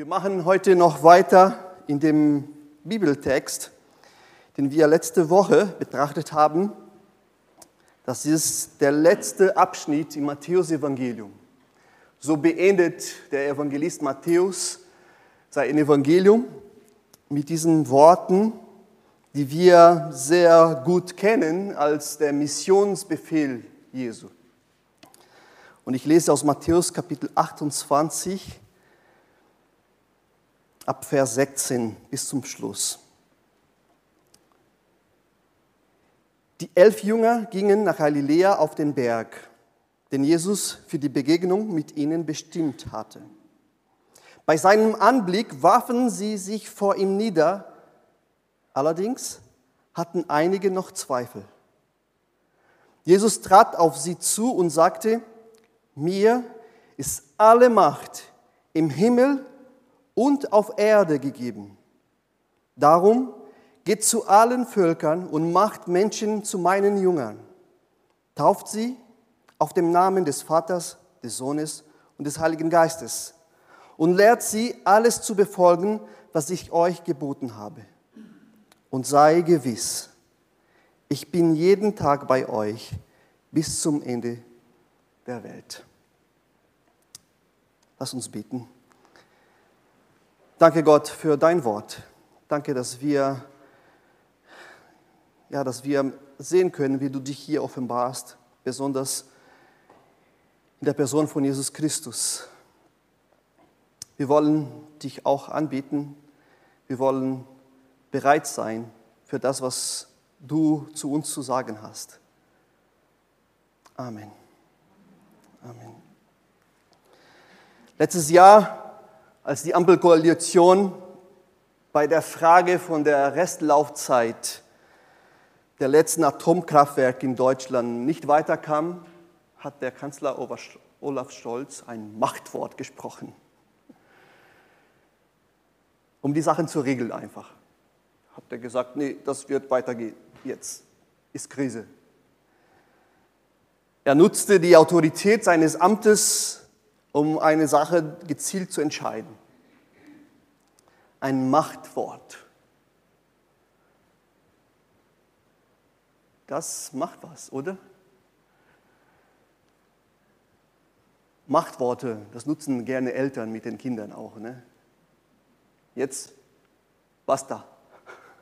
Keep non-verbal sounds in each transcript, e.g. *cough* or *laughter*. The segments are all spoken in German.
Wir machen heute noch weiter in dem Bibeltext, den wir letzte Woche betrachtet haben. Das ist der letzte Abschnitt im Matthäusevangelium. So beendet der Evangelist Matthäus sein Evangelium mit diesen Worten, die wir sehr gut kennen als der Missionsbefehl Jesu. Und ich lese aus Matthäus Kapitel 28 ab Vers 16 bis zum Schluss. Die elf Jünger gingen nach Galiläa auf den Berg, den Jesus für die Begegnung mit ihnen bestimmt hatte. Bei seinem Anblick warfen sie sich vor ihm nieder, allerdings hatten einige noch Zweifel. Jesus trat auf sie zu und sagte, mir ist alle Macht im Himmel und auf Erde gegeben. Darum geht zu allen Völkern und macht Menschen zu meinen Jüngern. Tauft sie auf dem Namen des Vaters, des Sohnes und des Heiligen Geistes und lehrt sie, alles zu befolgen, was ich euch geboten habe. Und sei gewiss, ich bin jeden Tag bei euch bis zum Ende der Welt. Lass uns beten. Danke Gott für dein Wort. Danke, dass wir, ja, dass wir sehen können, wie du dich hier offenbarst, besonders in der Person von Jesus Christus. Wir wollen dich auch anbieten. Wir wollen bereit sein für das, was du zu uns zu sagen hast. Amen. Amen. Letztes Jahr als die Ampelkoalition bei der Frage von der Restlaufzeit der letzten Atomkraftwerke in Deutschland nicht weiterkam, hat der Kanzler Olaf Scholz ein Machtwort gesprochen. Um die Sachen zu regeln einfach. Hat er gesagt, nee, das wird weitergehen. Jetzt ist Krise. Er nutzte die Autorität seines Amtes um eine Sache gezielt zu entscheiden. Ein Machtwort. Das macht was, oder? Machtworte, das nutzen gerne Eltern mit den Kindern auch. Ne? Jetzt, basta.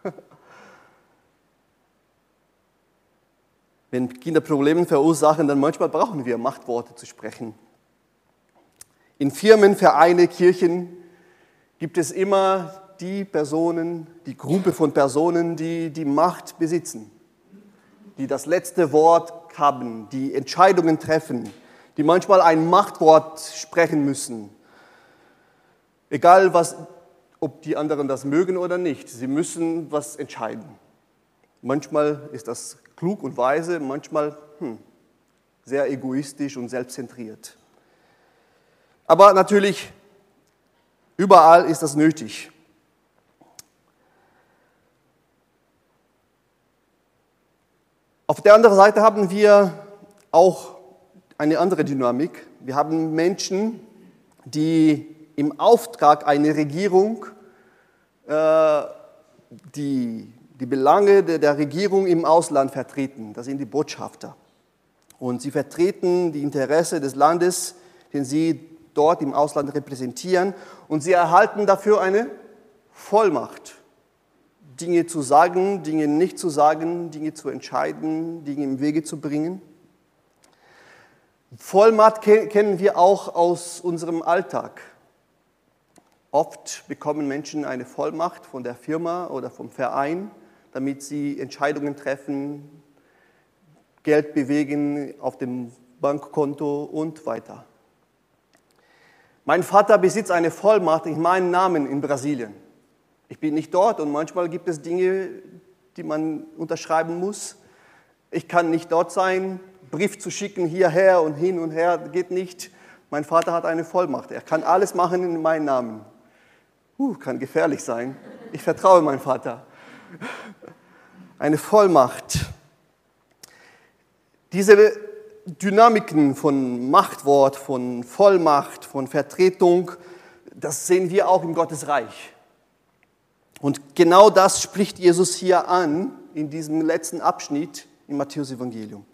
*laughs* Wenn Kinder Probleme verursachen, dann manchmal brauchen wir Machtworte zu sprechen. In Firmen, Vereine, Kirchen gibt es immer die Personen, die Gruppe von Personen, die die Macht besitzen, die das letzte Wort haben, die Entscheidungen treffen, die manchmal ein Machtwort sprechen müssen. Egal, was, ob die anderen das mögen oder nicht, sie müssen was entscheiden. Manchmal ist das klug und weise, manchmal hm, sehr egoistisch und selbstzentriert. Aber natürlich, überall ist das nötig. Auf der anderen Seite haben wir auch eine andere Dynamik. Wir haben Menschen, die im Auftrag einer Regierung äh, die, die Belange der, der Regierung im Ausland vertreten. Das sind die Botschafter. Und sie vertreten die Interessen des Landes, den sie dort im Ausland repräsentieren und sie erhalten dafür eine Vollmacht. Dinge zu sagen, Dinge nicht zu sagen, Dinge zu entscheiden, Dinge im Wege zu bringen. Vollmacht kennen wir auch aus unserem Alltag. Oft bekommen Menschen eine Vollmacht von der Firma oder vom Verein, damit sie Entscheidungen treffen, Geld bewegen auf dem Bankkonto und weiter. Mein Vater besitzt eine Vollmacht in meinem Namen in Brasilien. Ich bin nicht dort und manchmal gibt es Dinge, die man unterschreiben muss. Ich kann nicht dort sein, Brief zu schicken hierher und hin und her geht nicht. Mein Vater hat eine Vollmacht. Er kann alles machen in meinem Namen. Uh, kann gefährlich sein. Ich vertraue meinem Vater. Eine Vollmacht. Diese Dynamiken von Machtwort, von Vollmacht, von Vertretung, das sehen wir auch im Gottesreich. Und genau das spricht Jesus hier an in diesem letzten Abschnitt im Matthäus-Evangelium.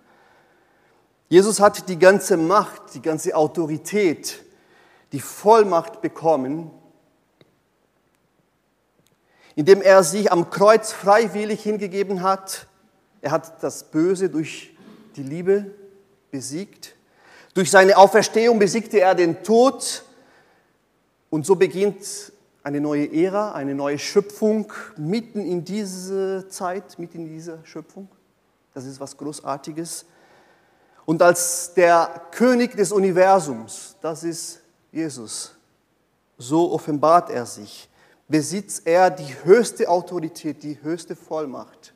Jesus hat die ganze Macht, die ganze Autorität, die Vollmacht bekommen, indem er sich am Kreuz freiwillig hingegeben hat. Er hat das Böse durch die Liebe besiegt. Durch seine Auferstehung besiegte er den Tod. Und so beginnt eine neue Ära, eine neue Schöpfung mitten in diese Zeit, mitten in dieser Schöpfung. Das ist was Großartiges. Und als der König des Universums, das ist Jesus, so offenbart er sich, besitzt er die höchste Autorität, die höchste Vollmacht.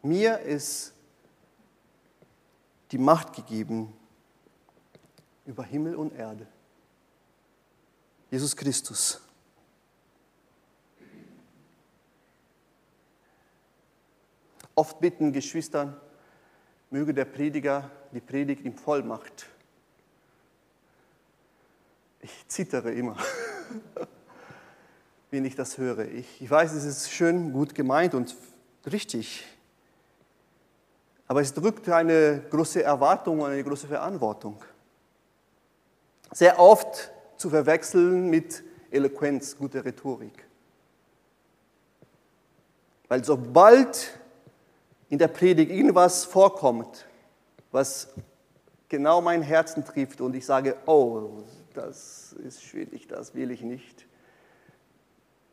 Mir ist die Macht gegeben über Himmel und Erde. Jesus Christus. Oft bitten Geschwistern, möge der Prediger die Predigt in Vollmacht. Ich zittere immer, *laughs* wenn ich das höre. Ich, ich weiß, es ist schön, gut gemeint und richtig. Aber es drückt eine große Erwartung und eine große Verantwortung. Sehr oft zu verwechseln mit Eloquenz, guter Rhetorik. Weil sobald in der Predigt irgendwas vorkommt, was genau mein Herzen trifft und ich sage, oh, das ist schwierig, das will ich nicht,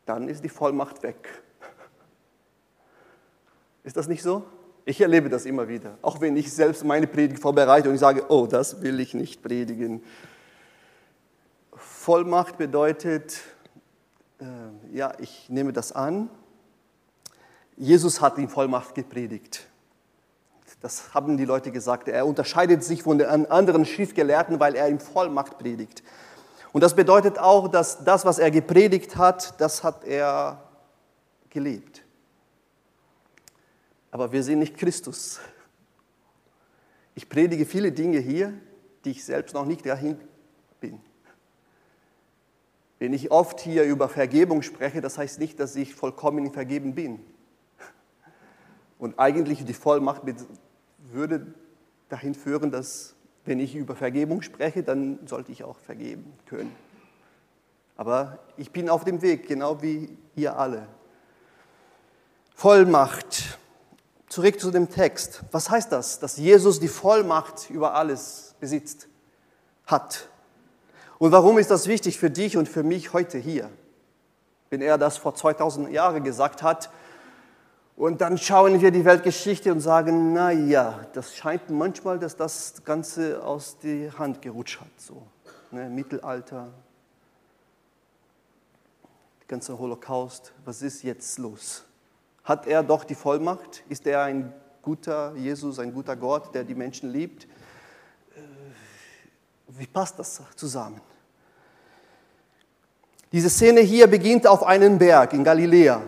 dann ist die Vollmacht weg. *laughs* Ist das nicht so? Ich erlebe das immer wieder. Auch wenn ich selbst meine Predigt vorbereite und ich sage, oh, das will ich nicht predigen. Vollmacht bedeutet, äh, ja, ich nehme das an Jesus hat in Vollmacht gepredigt. Das haben die Leute gesagt. Er unterscheidet sich von den anderen Schriftgelehrten, weil er in Vollmacht predigt. Und das bedeutet auch, dass das, was er gepredigt hat, das hat er gelebt. Aber wir sehen nicht Christus. Ich predige viele Dinge hier, die ich selbst noch nicht dahin bin. Wenn ich oft hier über Vergebung spreche, das heißt nicht, dass ich vollkommen vergeben bin. Und eigentlich die Vollmacht würde dahin führen, dass wenn ich über Vergebung spreche, dann sollte ich auch vergeben können. Aber ich bin auf dem Weg, genau wie ihr alle. Vollmacht. Zurück zu dem Text. Was heißt das? Dass Jesus die Vollmacht über alles besitzt, hat. Und warum ist das wichtig für dich und für mich heute hier? Wenn er das vor 2000 Jahren gesagt hat, und dann schauen wir die Weltgeschichte und sagen, na ja, das scheint manchmal, dass das Ganze aus der Hand gerutscht hat. So, ne? Mittelalter, der ganze Holocaust, was ist jetzt los? Hat er doch die Vollmacht? Ist er ein guter Jesus, ein guter Gott, der die Menschen liebt? Äh, wie passt das zusammen? Diese Szene hier beginnt auf einem Berg in Galiläa.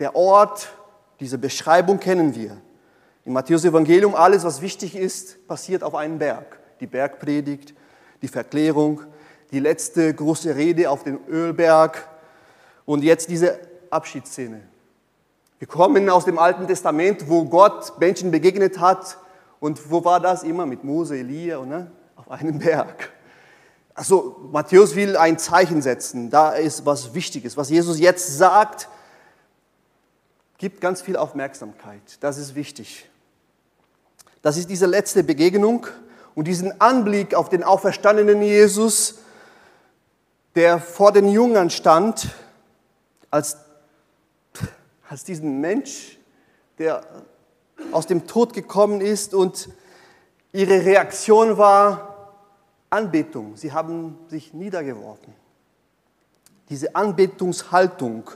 Der Ort, diese Beschreibung kennen wir. Im Matthäus-Evangelium, alles, was wichtig ist, passiert auf einem Berg. Die Bergpredigt, die Verklärung, die letzte große Rede auf dem Ölberg und jetzt diese Abschiedsszene. Wir kommen aus dem Alten Testament, wo Gott Menschen begegnet hat. Und wo war das immer? Mit Mose, Elia, ne? auf einem Berg. Also Matthäus will ein Zeichen setzen. Da ist was Wichtiges. Was Jesus jetzt sagt, gibt ganz viel Aufmerksamkeit. Das ist wichtig. Das ist diese letzte Begegnung und diesen Anblick auf den auferstandenen Jesus, der vor den Jüngern stand, als, als diesen Mensch, der aus dem Tod gekommen ist und ihre Reaktion war Anbetung. Sie haben sich niedergeworfen. Diese Anbetungshaltung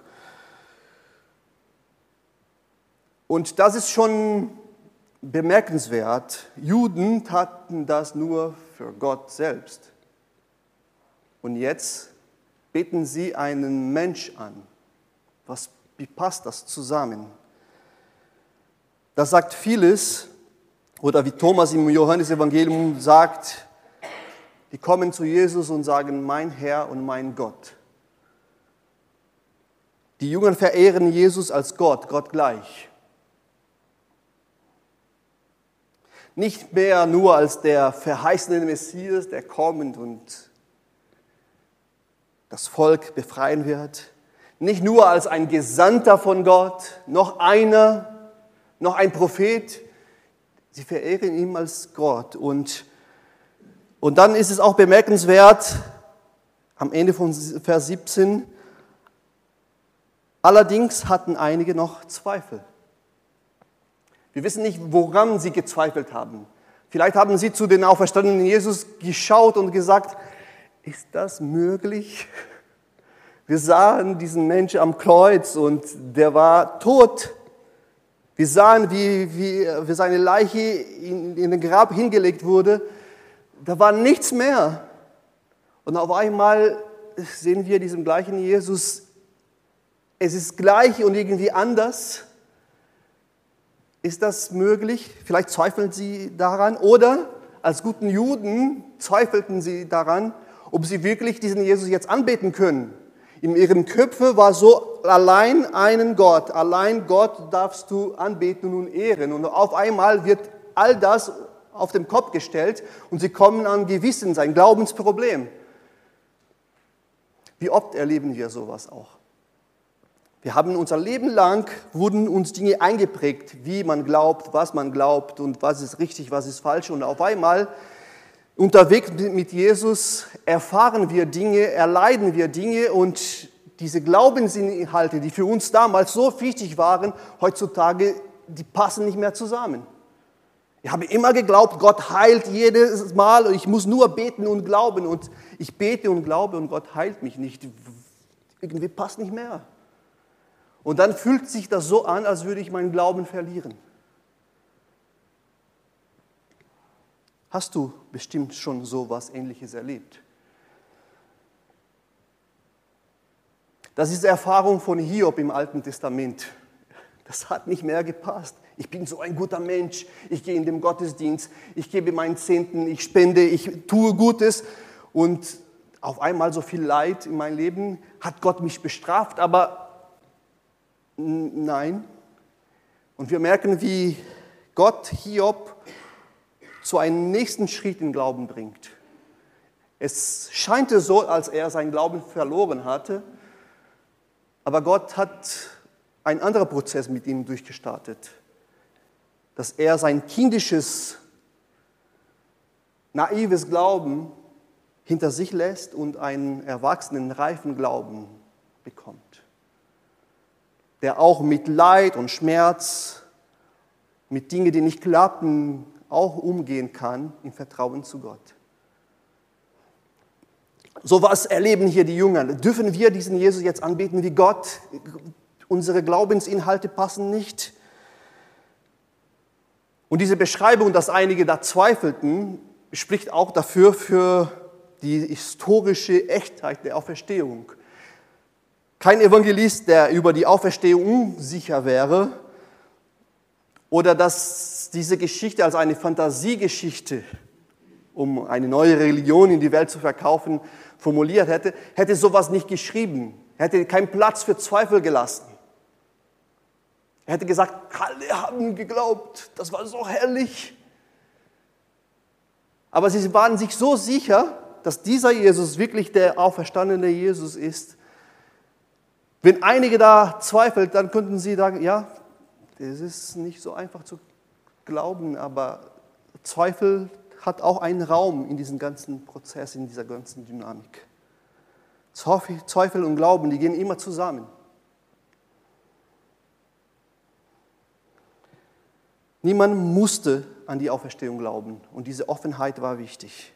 Und das ist schon bemerkenswert. Juden taten das nur für Gott selbst. Und jetzt beten sie einen Mensch an. Was, wie passt das zusammen? Das sagt vieles, oder wie Thomas im Johannesevangelium sagt, die kommen zu Jesus und sagen, mein Herr und mein Gott. Die Jünger verehren Jesus als Gott, Gott gleich. Nicht mehr nur als der verheißene Messias, der kommt und das Volk befreien wird. Nicht nur als ein Gesandter von Gott, noch einer, noch ein Prophet. Sie verehren ihn als Gott. Und, und dann ist es auch bemerkenswert, am Ende von Vers 17, allerdings hatten einige noch Zweifel. Wir wissen nicht, woran sie gezweifelt haben. Vielleicht haben sie zu den auferstandenen Jesus geschaut und gesagt, ist das möglich? Wir sahen diesen Menschen am Kreuz und der war tot. Wir sahen, wie, wie, wie seine Leiche in, in den Grab hingelegt wurde. Da war nichts mehr. Und auf einmal sehen wir diesen gleichen Jesus. Es ist gleich und irgendwie anders. Ist das möglich? Vielleicht zweifeln sie daran. Oder als guten Juden zweifelten sie daran, ob sie wirklich diesen Jesus jetzt anbeten können. In ihren Köpfen war so allein einen Gott, allein Gott darfst du anbeten und ehren. Und auf einmal wird all das auf den Kopf gestellt und sie kommen an Gewissen, sein Glaubensproblem. Wie oft erleben wir sowas auch? Wir haben unser Leben lang, wurden uns Dinge eingeprägt, wie man glaubt, was man glaubt und was ist richtig, was ist falsch. Und auf einmal, unterwegs mit Jesus, erfahren wir Dinge, erleiden wir Dinge und diese Glaubensinhalte, die für uns damals so wichtig waren, heutzutage, die passen nicht mehr zusammen. Ich habe immer geglaubt, Gott heilt jedes Mal und ich muss nur beten und glauben und ich bete und glaube und Gott heilt mich nicht. Irgendwie passt nicht mehr. Und dann fühlt sich das so an, als würde ich meinen Glauben verlieren. Hast du bestimmt schon so was Ähnliches erlebt? Das ist die Erfahrung von Hiob im Alten Testament. Das hat nicht mehr gepasst. Ich bin so ein guter Mensch. Ich gehe in den Gottesdienst. Ich gebe meinen Zehnten. Ich spende. Ich tue Gutes. Und auf einmal so viel Leid in meinem Leben hat Gott mich bestraft. Aber Nein. Und wir merken, wie Gott Hiob zu einem nächsten Schritt in Glauben bringt. Es scheint so, als er seinen Glauben verloren hatte, aber Gott hat einen anderen Prozess mit ihm durchgestartet, dass er sein kindisches, naives Glauben hinter sich lässt und einen erwachsenen, reifen Glauben bekommt der auch mit Leid und Schmerz, mit Dingen, die nicht klappen, auch umgehen kann im Vertrauen zu Gott. So was erleben hier die Jünger. Dürfen wir diesen Jesus jetzt anbeten wie Gott? Unsere Glaubensinhalte passen nicht. Und diese Beschreibung, dass einige da zweifelten, spricht auch dafür für die historische Echtheit der Auferstehung. Kein Evangelist, der über die Auferstehung unsicher wäre oder dass diese Geschichte als eine Fantasiegeschichte, um eine neue Religion in die Welt zu verkaufen, formuliert hätte, hätte sowas nicht geschrieben. Er hätte keinen Platz für Zweifel gelassen. Er hätte gesagt, alle haben geglaubt, das war so herrlich. Aber sie waren sich so sicher, dass dieser Jesus wirklich der auferstandene Jesus ist, wenn einige da zweifeln, dann könnten sie sagen, ja, das ist nicht so einfach zu glauben, aber Zweifel hat auch einen Raum in diesem ganzen Prozess, in dieser ganzen Dynamik. Zweifel und Glauben, die gehen immer zusammen. Niemand musste an die Auferstehung glauben und diese Offenheit war wichtig.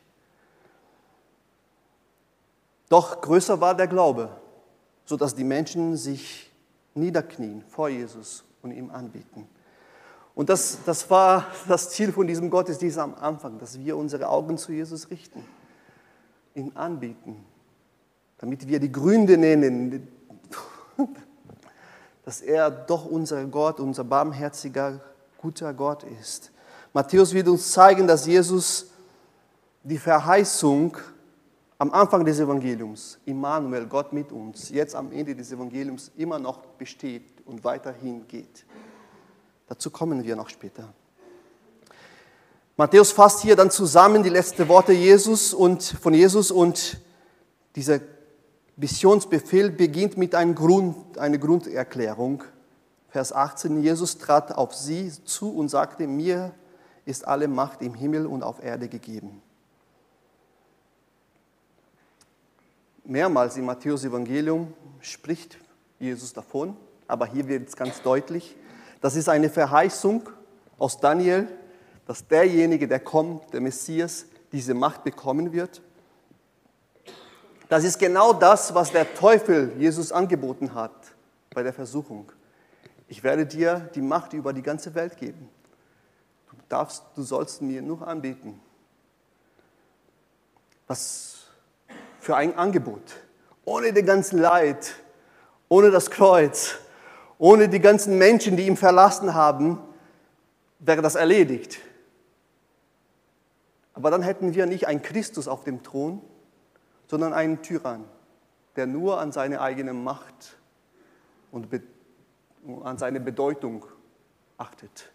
Doch größer war der Glaube sodass die Menschen sich niederknien vor Jesus und ihm anbieten. Und das, das war das Ziel von diesem Gottesdienst am Anfang, dass wir unsere Augen zu Jesus richten, ihn anbieten, damit wir die Gründe nennen, *laughs* dass er doch unser Gott, unser barmherziger, guter Gott ist. Matthäus wird uns zeigen, dass Jesus die Verheißung am Anfang des Evangeliums, Immanuel, Gott mit uns, jetzt am Ende des Evangeliums immer noch besteht und weiterhin geht. Dazu kommen wir noch später. Matthäus fasst hier dann zusammen die letzten Worte Jesus und, von Jesus und dieser Missionsbefehl beginnt mit einem Grund, einer Grunderklärung. Vers 18, Jesus trat auf sie zu und sagte, mir ist alle Macht im Himmel und auf Erde gegeben. Mehrmals im Matthäus Evangelium spricht Jesus davon, aber hier wird es ganz deutlich, das ist eine Verheißung aus Daniel, dass derjenige, der kommt, der Messias, diese Macht bekommen wird. Das ist genau das, was der Teufel Jesus angeboten hat bei der Versuchung. Ich werde dir die Macht über die ganze Welt geben. Du, darfst, du sollst mir nur anbeten. Was für ein Angebot. Ohne den ganzen Leid, ohne das Kreuz, ohne die ganzen Menschen, die ihn verlassen haben, wäre das erledigt. Aber dann hätten wir nicht einen Christus auf dem Thron, sondern einen Tyrann, der nur an seine eigene Macht und an seine Bedeutung achtet.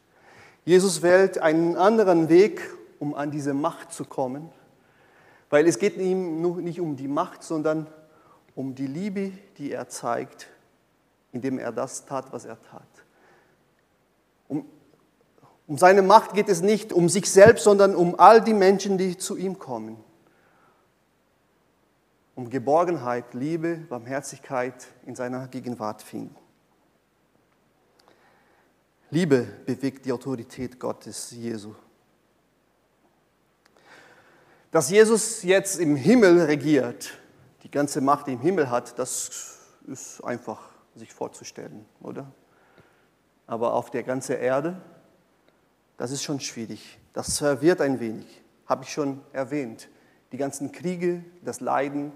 Jesus wählt einen anderen Weg, um an diese Macht zu kommen, weil es geht ihm nicht um die Macht, sondern um die Liebe, die er zeigt, indem er das tat, was er tat. Um um seine Macht geht es nicht um sich selbst, sondern um all die Menschen, die zu ihm kommen. Um Geborgenheit, Liebe, Barmherzigkeit in seiner Gegenwart finden. Liebe bewegt die Autorität Gottes, Jesu. Dass Jesus jetzt im Himmel regiert, die ganze Macht im Himmel hat, das ist einfach sich vorzustellen, oder? Aber auf der ganzen Erde das ist schon schwierig. Das verwirrt ein wenig, habe ich schon erwähnt. Die ganzen Kriege, das Leiden,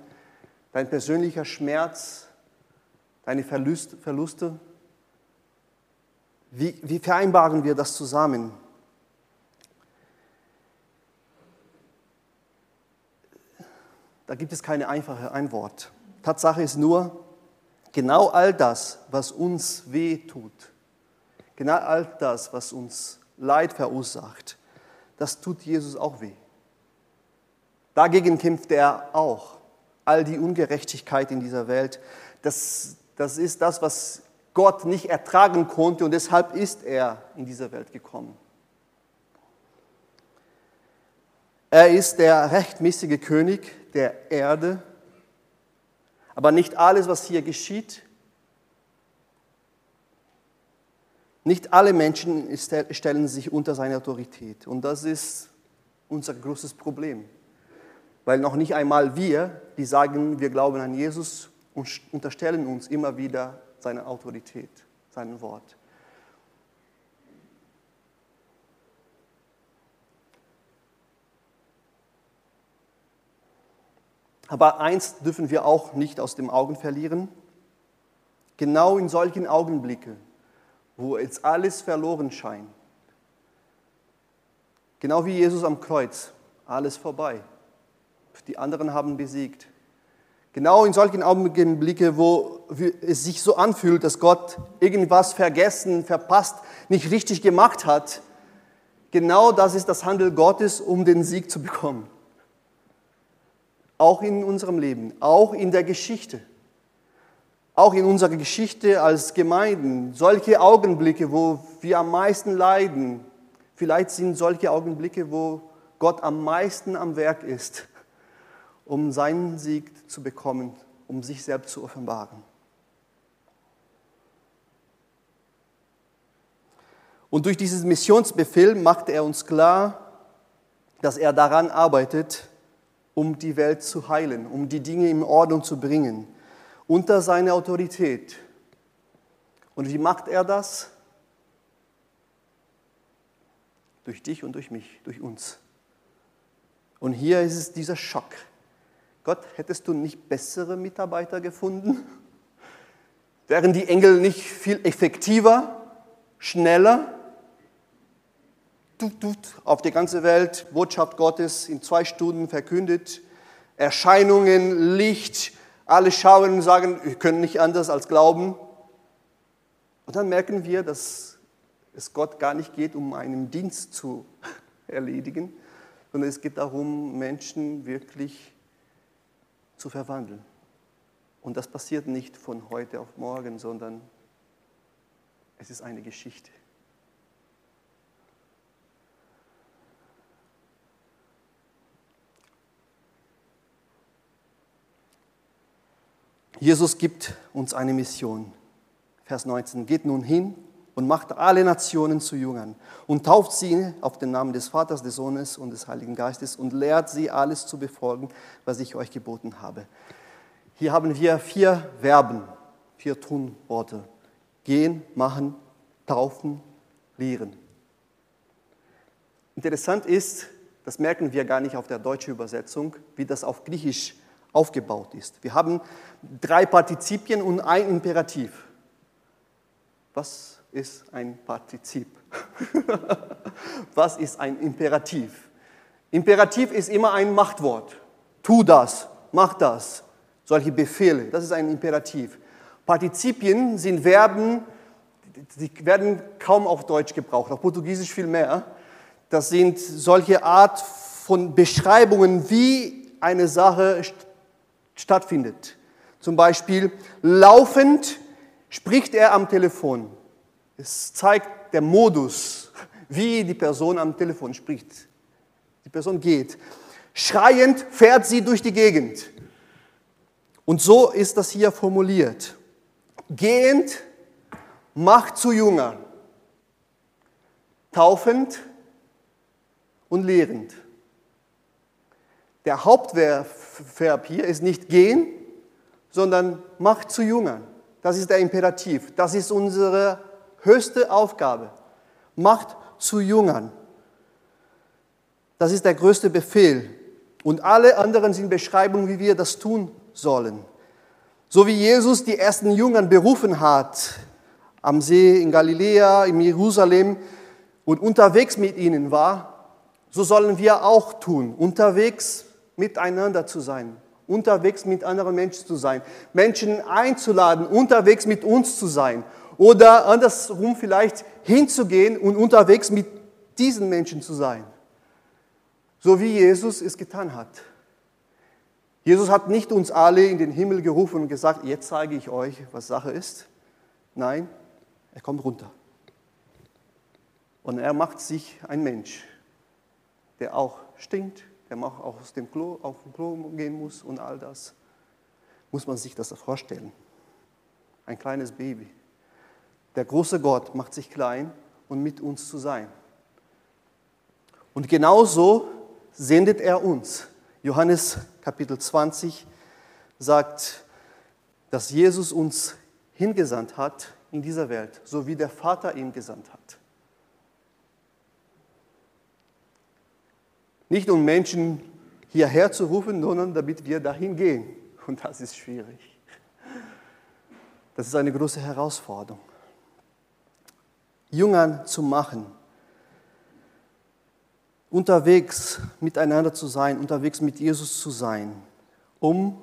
dein persönlicher Schmerz, deine Verluste. Wie, wie vereinbaren wir das zusammen? Da gibt es keine einfache Antwort. Tatsache ist nur, genau all das, was uns weh tut, genau all das, was uns Leid verursacht, das tut Jesus auch weh. Dagegen kämpft er auch. All die Ungerechtigkeit in dieser Welt, das, das ist das, was Gott nicht ertragen konnte und deshalb ist er in diese Welt gekommen. Er ist der rechtmäßige König der Erde, aber nicht alles, was hier geschieht, Nicht alle Menschen stellen sich unter seine Autorität. Und das ist unser großes Problem. Weil noch nicht einmal wir, die sagen, wir glauben an Jesus, unterstellen uns immer wieder seine Autorität, sein Wort. Aber eins dürfen wir auch nicht aus den Augen verlieren. Genau in solchen Augenblicken, wo jetzt alles verloren scheint. Genau wie Jesus am Kreuz, alles vorbei. Die anderen haben besiegt. Genau in solchen Augenblicken, wo es sich so anfühlt, dass Gott irgendwas vergessen, verpasst, nicht richtig gemacht hat, genau das ist das Handel Gottes, um den Sieg zu bekommen. Auch in unserem Leben, auch in der Geschichte auch in unserer Geschichte als Gemeinden, solche Augenblicke, wo wir am meisten leiden, vielleicht sind solche Augenblicke, wo Gott am meisten am Werk ist, um seinen Sieg zu bekommen, um sich selbst zu offenbaren. Und durch dieses Missionsbefehl macht er uns klar, dass er daran arbeitet, um die Welt zu heilen, um die Dinge in Ordnung zu bringen unter seine Autorität. Und wie macht er das? Durch dich und durch mich, durch uns. Und hier ist es dieser Schock. Gott, hättest du nicht bessere Mitarbeiter gefunden? *laughs* Wären die Engel nicht viel effektiver, schneller? Auf die ganze Welt, Botschaft Gottes in zwei Stunden verkündet, Erscheinungen, Licht, alle schauen und sagen, wir können nicht anders als glauben. Und dann merken wir, dass es Gott gar nicht geht, um einen Dienst zu *laughs* erledigen, sondern es geht darum, Menschen wirklich zu verwandeln. Und das passiert nicht von heute auf morgen, sondern es ist eine Geschichte. Jesus gibt uns eine Mission. Vers 19. Geht nun hin und macht alle Nationen zu Jüngern und tauft sie auf den Namen des Vaters, des Sohnes und des Heiligen Geistes und lehrt sie alles zu befolgen, was ich euch geboten habe. Hier haben wir vier Verben, vier Tunworte. Gehen, machen, taufen, lehren. Interessant ist, das merken wir gar nicht auf der deutschen Übersetzung, wie das auf Griechisch aufgebaut ist. Wir haben drei Partizipien und ein Imperativ. Was ist ein Partizip? *laughs* Was ist ein Imperativ? Imperativ ist immer ein Machtwort. Tu das, mach das. Solche Befehle, das ist ein Imperativ. Partizipien sind Verben, die werden kaum auf Deutsch gebraucht, auf Portugiesisch viel mehr. Das sind solche Art von Beschreibungen, wie eine Sache stattfindet. Zum Beispiel laufend spricht er am Telefon. Es zeigt der Modus, wie die Person am Telefon spricht. Die Person geht. Schreiend fährt sie durch die Gegend. Und so ist das hier formuliert. Gehend macht zu Jünger. Taufend und lehrend. Der Hauptverb hier ist nicht gehen, sondern macht zu Jüngern. Das ist der Imperativ. Das ist unsere höchste Aufgabe. Macht zu Jüngern. Das ist der größte Befehl. Und alle anderen sind Beschreibungen, wie wir das tun sollen. So wie Jesus die ersten Jüngern berufen hat, am See in Galiläa, in Jerusalem und unterwegs mit ihnen war, so sollen wir auch tun, unterwegs miteinander zu sein, unterwegs mit anderen Menschen zu sein, Menschen einzuladen, unterwegs mit uns zu sein oder andersrum vielleicht hinzugehen und unterwegs mit diesen Menschen zu sein, so wie Jesus es getan hat. Jesus hat nicht uns alle in den Himmel gerufen und gesagt, jetzt zeige ich euch, was Sache ist. Nein, er kommt runter. Und er macht sich ein Mensch, der auch stinkt, der auch aus dem Klo, auf dem Klo gehen muss und all das. Muss man sich das vorstellen. Ein kleines Baby. Der große Gott macht sich klein um mit uns zu sein. Und genauso sendet er uns. Johannes Kapitel 20 sagt, dass Jesus uns hingesandt hat in dieser Welt, so wie der Vater ihn gesandt hat. Nicht um Menschen hierher zu rufen, sondern damit wir dahin gehen. Und das ist schwierig. Das ist eine große Herausforderung. Jüngern zu machen, unterwegs miteinander zu sein, unterwegs mit Jesus zu sein, um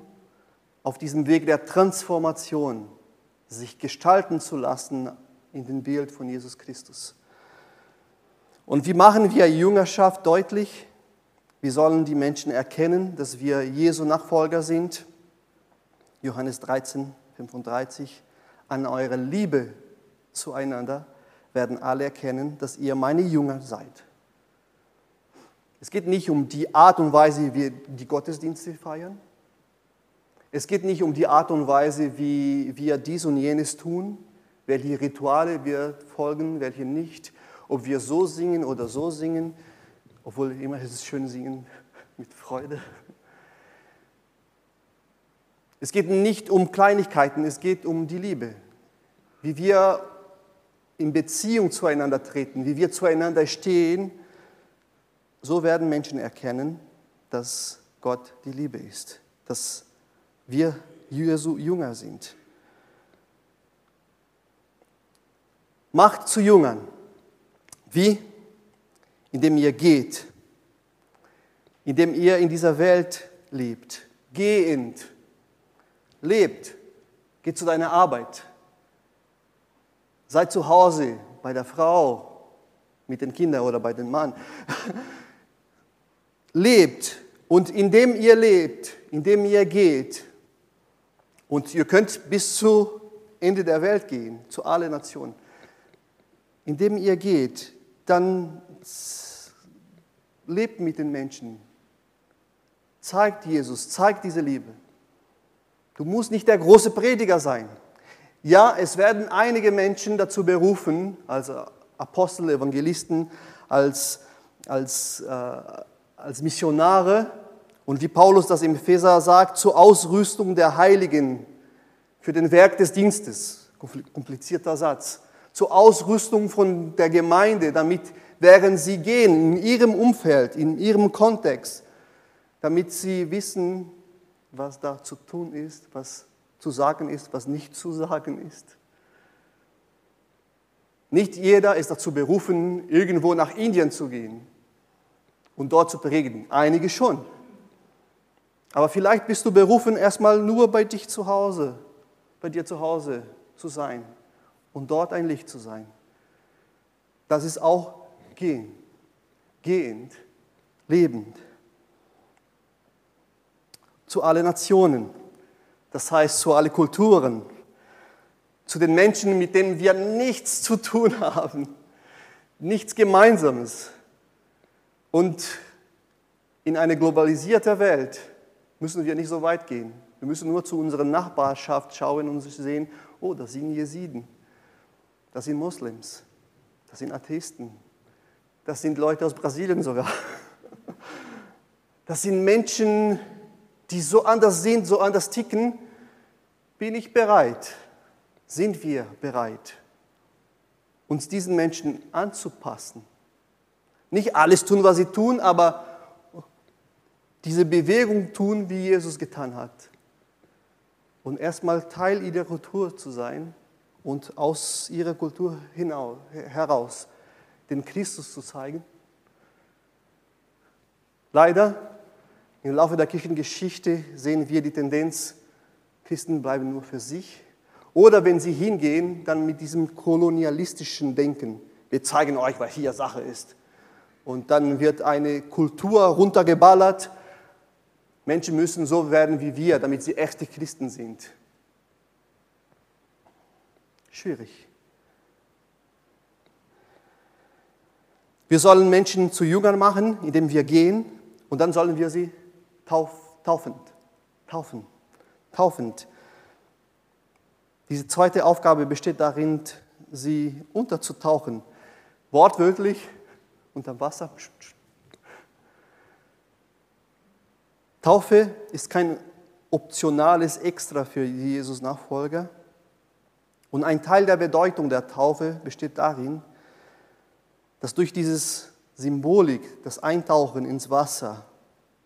auf diesem Weg der Transformation sich gestalten zu lassen in dem Bild von Jesus Christus. Und wie machen wir Jüngerschaft deutlich? Wie sollen die Menschen erkennen, dass wir Jesu Nachfolger sind? Johannes 13, 35. An eurer Liebe zueinander werden alle erkennen, dass ihr meine Jünger seid. Es geht nicht um die Art und Weise, wie wir die Gottesdienste feiern. Es geht nicht um die Art und Weise, wie wir dies und jenes tun, welche Rituale wir folgen, welche nicht, ob wir so singen oder so singen, obwohl immer ist es schön singen mit Freude. Es geht nicht um Kleinigkeiten, es geht um die Liebe. Wie wir in Beziehung zueinander treten, wie wir zueinander stehen, so werden Menschen erkennen, dass Gott die Liebe ist, dass wir Jesu Jünger sind. Macht zu Jüngern. Wie? Indem ihr geht, indem ihr in dieser Welt lebt. Gehend. Lebt. Geht zu deiner Arbeit. Seid zu Hause bei der Frau, mit den Kindern oder bei dem Mann. *laughs* lebt. Und indem ihr lebt, indem ihr geht, und ihr könnt bis zu Ende der Welt gehen, zu allen Nationen, indem ihr geht, dann lebt mit den Menschen. Zeigt Jesus, zeigt diese Liebe. Du musst nicht der große Prediger sein. Ja, es werden einige Menschen dazu berufen, als Apostel, Evangelisten, als, als, äh, als Missionare und wie Paulus das im Epheser sagt, zur Ausrüstung der Heiligen für den Werk des Dienstes. Komplizierter Satz. Zur Ausrüstung von der Gemeinde, damit während sie gehen, in ihrem Umfeld, in ihrem Kontext, damit sie wissen, was da zu tun ist, was zu sagen ist, was nicht zu sagen ist. Nicht jeder ist dazu berufen, irgendwo nach Indien zu gehen und dort zu predigen. Einige schon. Aber vielleicht bist du berufen, erstmal nur bei dich zu Hause, bei dir zu Hause zu sein und dort ein Licht zu sein. Das ist auch gehen, gehend, lebend. Zu allen Nationen, das heißt zu allen Kulturen, zu den Menschen, mit denen wir nichts zu tun *laughs* haben, nichts Gemeinsames. Und in eine globalisierte Welt müssen wir nicht so weit gehen. Wir müssen nur zu unserer Nachbarschaft schauen und sehen, oh, das sind Jesiden, das sind Moslems, das sind Atheisten, das sind Leute aus Brasilien sogar. Das sind Menschen, die so anders sind, so anders ticken. Bin ich bereit? Sind wir bereit, uns diesen Menschen anzupassen? Nicht alles tun, was sie tun, aber diese Bewegung tun, wie Jesus getan hat. Und erstmal Teil ihrer Kultur zu sein und aus ihrer Kultur hinaus, heraus den Christus zu zeigen. Leider, im Laufe der Kirchengeschichte sehen wir die Tendenz, Christen bleiben nur für sich. Oder wenn sie hingehen, dann mit diesem kolonialistischen Denken. Wir zeigen euch, was hier Sache ist. Und dann wird eine Kultur runtergeballert. Menschen müssen so werden wie wir, damit sie echte Christen sind. Schwierig. Wir sollen Menschen zu Jüngern machen, indem wir gehen und dann sollen wir sie tauf, taufend, taufen, taufend. Diese zweite Aufgabe besteht darin, sie unterzutauchen, wortwörtlich unter Wasser. Taufe ist kein optionales Extra für Jesus-Nachfolger. Und ein Teil der Bedeutung der Taufe besteht darin, dass durch dieses Symbolik, das Eintauchen ins Wasser,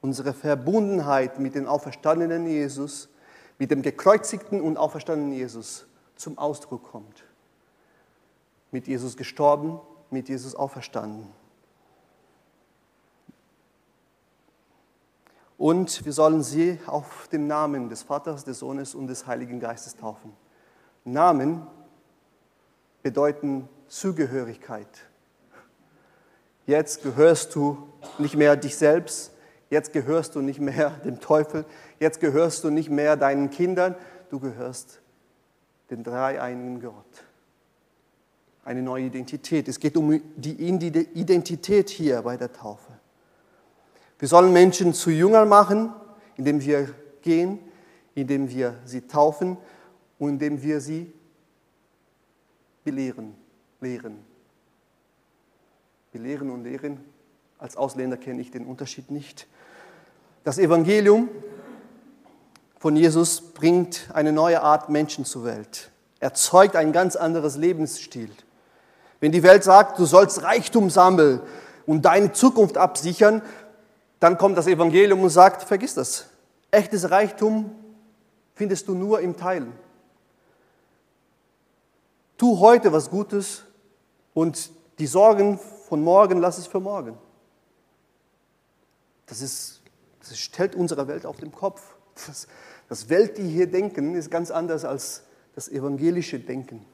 unsere Verbundenheit mit dem auferstandenen Jesus, mit dem gekreuzigten und auferstandenen Jesus zum Ausdruck kommt. Mit Jesus gestorben, mit Jesus auferstanden. Und wir sollen sie auf den Namen des Vaters, des Sohnes und des Heiligen Geistes taufen. Namen bedeuten Zugehörigkeit. Jetzt gehörst du nicht mehr dich selbst, jetzt gehörst du nicht mehr dem Teufel, jetzt gehörst du nicht mehr deinen Kindern, du gehörst dem dreieinigen Gott. Eine neue Identität. Es geht um die Identität hier bei der Taufe. Wir sollen Menschen zu Jüngern machen, indem wir gehen, indem wir sie taufen und indem wir sie belehren, lehren. Belehren und lehren. Als Ausländer kenne ich den Unterschied nicht. Das Evangelium von Jesus bringt eine neue Art Menschen zur Welt. Er zeugt ein ganz anderes Lebensstil. Wenn die Welt sagt, du sollst Reichtum sammeln und deine Zukunft absichern, dann kommt das Evangelium und sagt, vergiss das. Echtes Reichtum findest du nur im Teilen. Tu heute was Gutes und die Sorgen von morgen lass es für morgen. Das, ist, das stellt unsere Welt auf den Kopf. Das, das Welt, die hier denken, ist ganz anders als das evangelische Denken.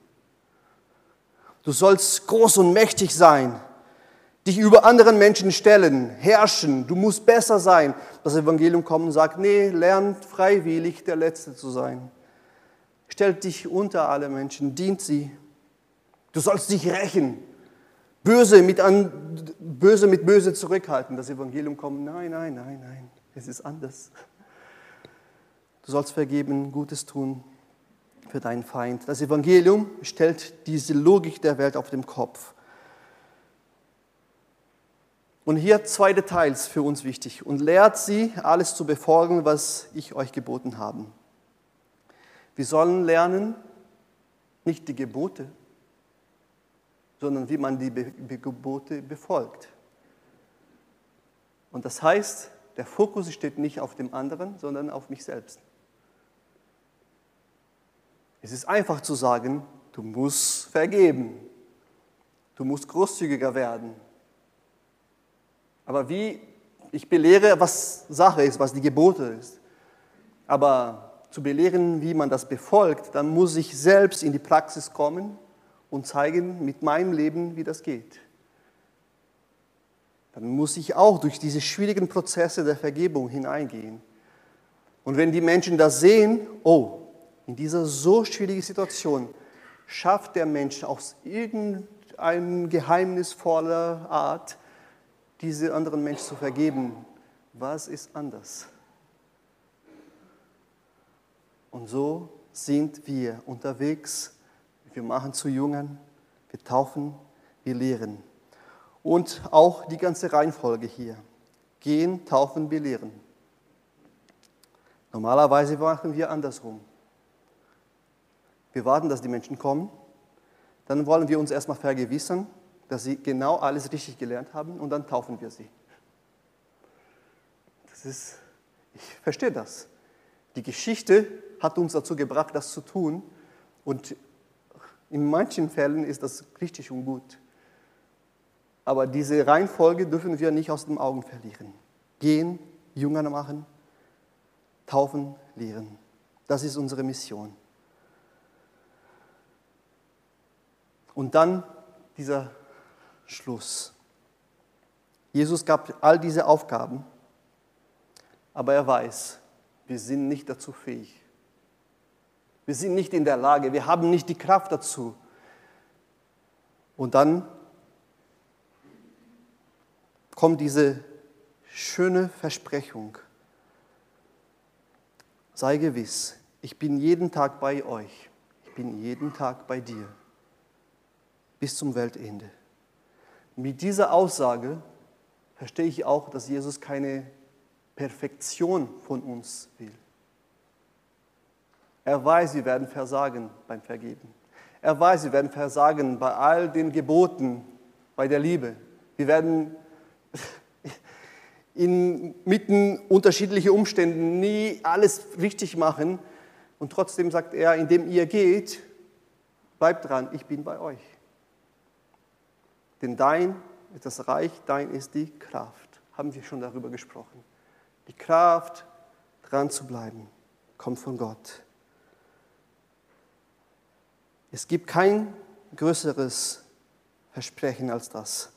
Du sollst groß und mächtig sein, dich über anderen Menschen stellen, herrschen. Du musst besser sein. Das Evangelium kommt und sagt, nee, lern freiwillig der Letzte zu sein. Stell dich unter alle Menschen, dient sie. Du sollst dich rächen. Böse mit, an, böse mit Böse zurückhalten. Das Evangelium kommt, nein, nein, nein, nein, es ist anders. Du sollst vergeben, Gutes tun für deinen Feind. Das Evangelium stellt diese Logik der Welt auf den Kopf. Und hier zwei Details für uns wichtig. Und lehrt sie, alles zu befolgen, was ich euch geboten habe. Wir sollen lernen, nicht die Gebote, sondern wie man die Gebote befolgt. Und das heißt, der Fokus steht nicht auf dem anderen, sondern auf mich selbst. Es ist einfach zu sagen, du musst vergeben, du musst großzügiger werden, aber wie ich belehre, was Sache ist, was die Gebote ist. Aber zu belehren, wie man das befolgt, dann muss ich selbst in die Praxis kommen und zeigen mit meinem Leben, wie das geht. Dann muss ich auch durch diese schwierigen Prozesse der Vergebung hineingehen. Und wenn die Menschen das sehen, oh, in dieser so schwierigen Situation schafft der Mensch aus irgendeinem geheimnisvoller Art diese anderen Menschen zu vergeben. Was ist anders? Und so sind wir unterwegs. Wir machen zu Jüngern, wir taufen, wir lehren. Und auch die ganze Reihenfolge hier. Gehen, taufen, belehren. Normalerweise machen wir andersrum. Wir warten, dass die Menschen kommen. Dann wollen wir uns erstmal vergewissern, dass sie genau alles richtig gelernt haben und dann taufen wir sie. Das ist, ich verstehe das. Die Geschichte hat uns dazu gebracht, das zu tun und in manchen Fällen ist das richtig und gut. Aber diese Reihenfolge dürfen wir nicht aus den Augen verlieren. Gehen, Jünger machen, taufen, lehren. Das ist unsere Mission. Und dann dieser Schluss. Jesus gab all diese Aufgaben, aber er weiß, wir sind nicht dazu fähig. Wir sind nicht in der Lage, wir haben nicht die Kraft dazu. Und dann kommt diese schöne Versprechung. Sei gewiss, ich bin jeden Tag bei euch. Ich bin jeden Tag bei dir. Bis zum Weltende. Mit dieser Aussage verstehe ich auch, dass Jesus keine Perfektion von uns will. Er weiß, wir werden versagen beim Vergeben. Er weiß, wir werden versagen bei all den Geboten, bei der Liebe. Wir werden *laughs* inmitten unterschiedlicher Umstände nie alles richtig machen. Und trotzdem sagt er, indem ihr geht, bleibt dran, ich bin bei euch. Denn dein ist das Reich, dein ist die Kraft. Haben wir schon darüber gesprochen. Die Kraft, dran zu bleiben, kommt von Gott. Es gibt kein größeres Versprechen als das.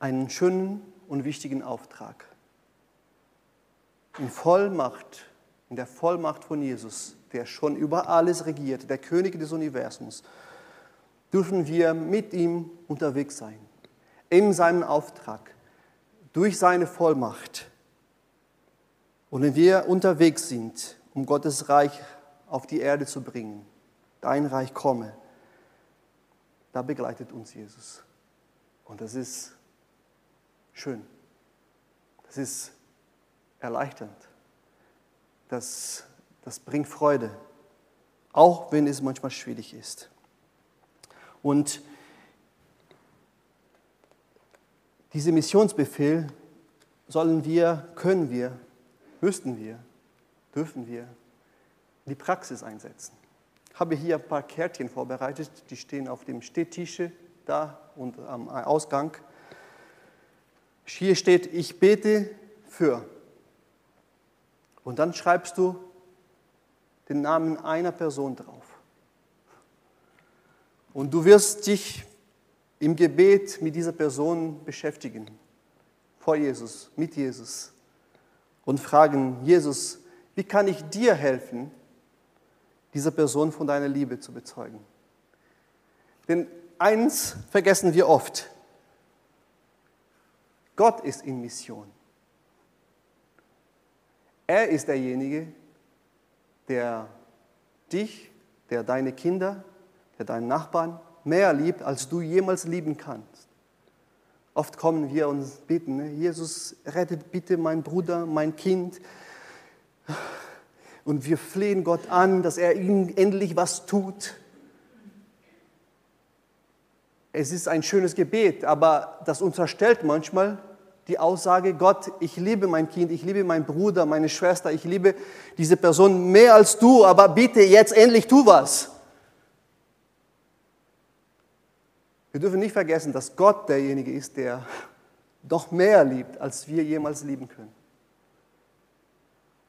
Einen schönen und wichtigen Auftrag. In Vollmacht, in der Vollmacht von Jesus der schon über alles regiert, der König des Universums, dürfen wir mit ihm unterwegs sein, in seinem Auftrag, durch seine Vollmacht. Und wenn wir unterwegs sind, um Gottes Reich auf die Erde zu bringen, dein Reich komme, da begleitet uns Jesus. Und das ist schön. Das ist erleichternd. Das das bringt Freude, auch wenn es manchmal schwierig ist. Und diese Missionsbefehl sollen wir, können wir, müssten wir, dürfen wir die Praxis einsetzen. Ich habe hier ein paar Kärtchen vorbereitet, die stehen auf dem Stehtische da und am Ausgang. Hier steht, ich bete für. Und dann schreibst du den Namen einer Person drauf. Und du wirst dich im Gebet mit dieser Person beschäftigen, vor Jesus, mit Jesus und fragen, Jesus, wie kann ich dir helfen, diese Person von deiner Liebe zu bezeugen? Denn eins vergessen wir oft, Gott ist in Mission. Er ist derjenige, der dich, der deine Kinder, der deinen Nachbarn mehr liebt, als du jemals lieben kannst. Oft kommen wir und ne, Jesus, rette bitte meinen Bruder, mein Kind. Und wir flehen Gott an, dass er ihm endlich was tut. Es ist ein schönes Gebet, aber das unterstellt manchmal die Aussage, Gott, ich liebe mein Kind, ich liebe meinen Bruder, meine Schwester, ich liebe diese Person mehr als du, aber bitte jetzt endlich tu was. Wir dürfen nicht vergessen, dass Gott derjenige ist, der doch mehr liebt, als wir jemals lieben können.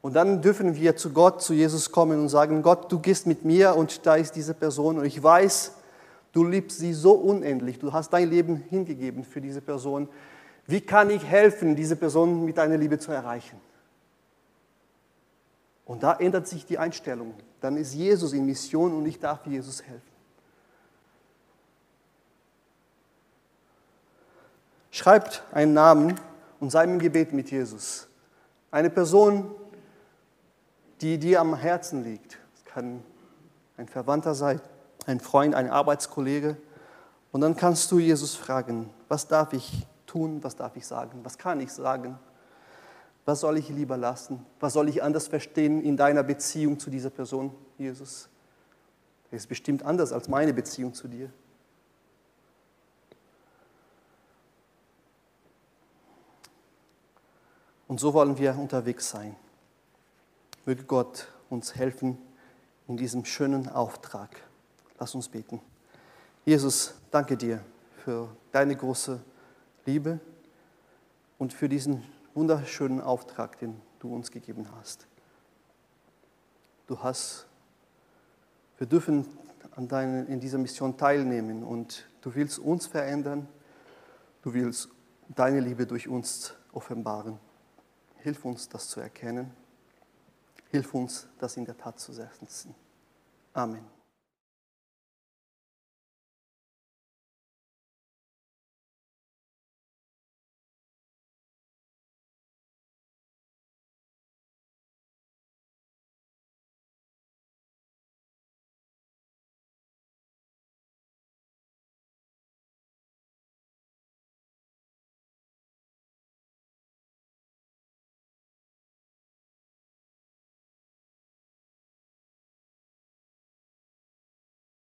Und dann dürfen wir zu Gott, zu Jesus kommen und sagen, Gott, du gehst mit mir und da ist diese Person und ich weiß, du liebst sie so unendlich, du hast dein Leben hingegeben für diese Person. Wie kann ich helfen, diese Person mit deiner Liebe zu erreichen? Und da ändert sich die Einstellung. Dann ist Jesus in Mission und ich darf Jesus helfen. Schreibt einen Namen und sei im Gebet mit Jesus. Eine Person, die dir am Herzen liegt. Es kann ein Verwandter sein, ein Freund, ein Arbeitskollege. Und dann kannst du Jesus fragen, was darf ich tun, was darf ich sagen, was kann ich sagen, was soll ich lieber lassen, was soll ich anders verstehen in deiner Beziehung zu dieser Person, Jesus. Das ist bestimmt anders als meine Beziehung zu dir. Und so wollen wir unterwegs sein. Möge Gott uns helfen in diesem schönen Auftrag. Lass uns beten. Jesus, danke dir für deine große Liebe und für diesen wunderschönen Auftrag, den du uns gegeben hast. Du hast, wir dürfen an deine, in dieser Mission teilnehmen und du willst uns verändern, du willst deine Liebe durch uns offenbaren. Hilf uns, das zu erkennen. Hilf uns, das in der Tat zu setzen. Amen.